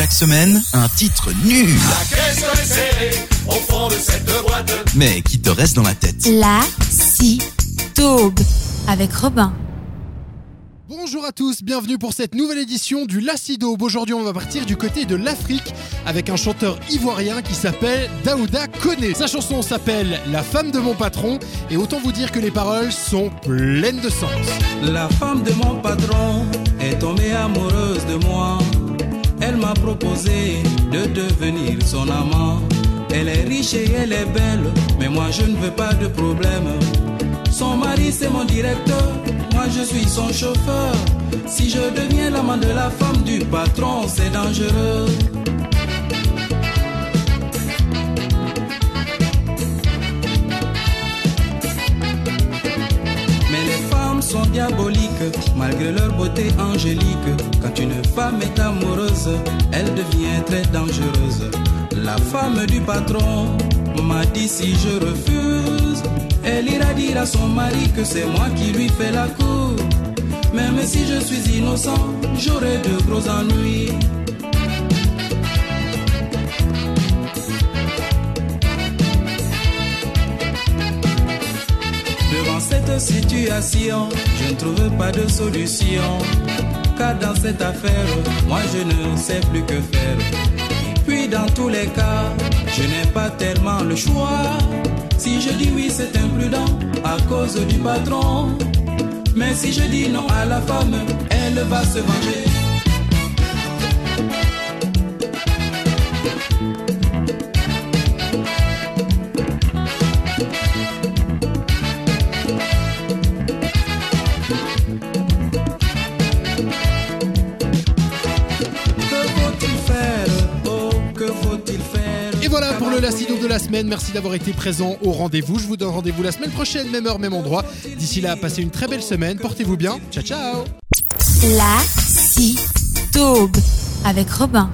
Chaque semaine, un titre nul. au fond de cette boîte. Mais qui te reste dans la tête. La si taube avec Robin. Bonjour à tous, bienvenue pour cette nouvelle édition du Lacido. Aujourd'hui, on va partir du côté de l'Afrique avec un chanteur ivoirien qui s'appelle Daouda Koné. Sa chanson s'appelle La femme de mon patron et autant vous dire que les paroles sont pleines de sens. La femme de mon patron est tombée amoureuse de moi. M'a proposé de devenir son amant. Elle est riche et elle est belle, mais moi je ne veux pas de problème. Son mari c'est mon directeur, moi je suis son chauffeur. Si je deviens l'amant de la femme du patron, c'est dangereux. Mais les femmes sont diaboliques, malgré leur beauté angélique. Quand une femme est amoureuse, elle devient très dangereuse. La femme du patron m'a dit si je refuse, elle ira dire à son mari que c'est moi qui lui fais la cour. Même si je suis innocent, j'aurai de gros ennuis. Situation, je ne trouve pas de solution. Car dans cette affaire, moi je ne sais plus que faire. Puis dans tous les cas, je n'ai pas tellement le choix. Si je dis oui, c'est imprudent à cause du patron. Mais si je dis non à la femme, elle va se venger. Voilà pour le Lacido de la semaine. Merci d'avoir été présent au rendez-vous. Je vous donne rendez-vous la semaine prochaine, même heure, même endroit. D'ici là, passez une très belle semaine. Portez-vous bien. Ciao, ciao. La avec Robin.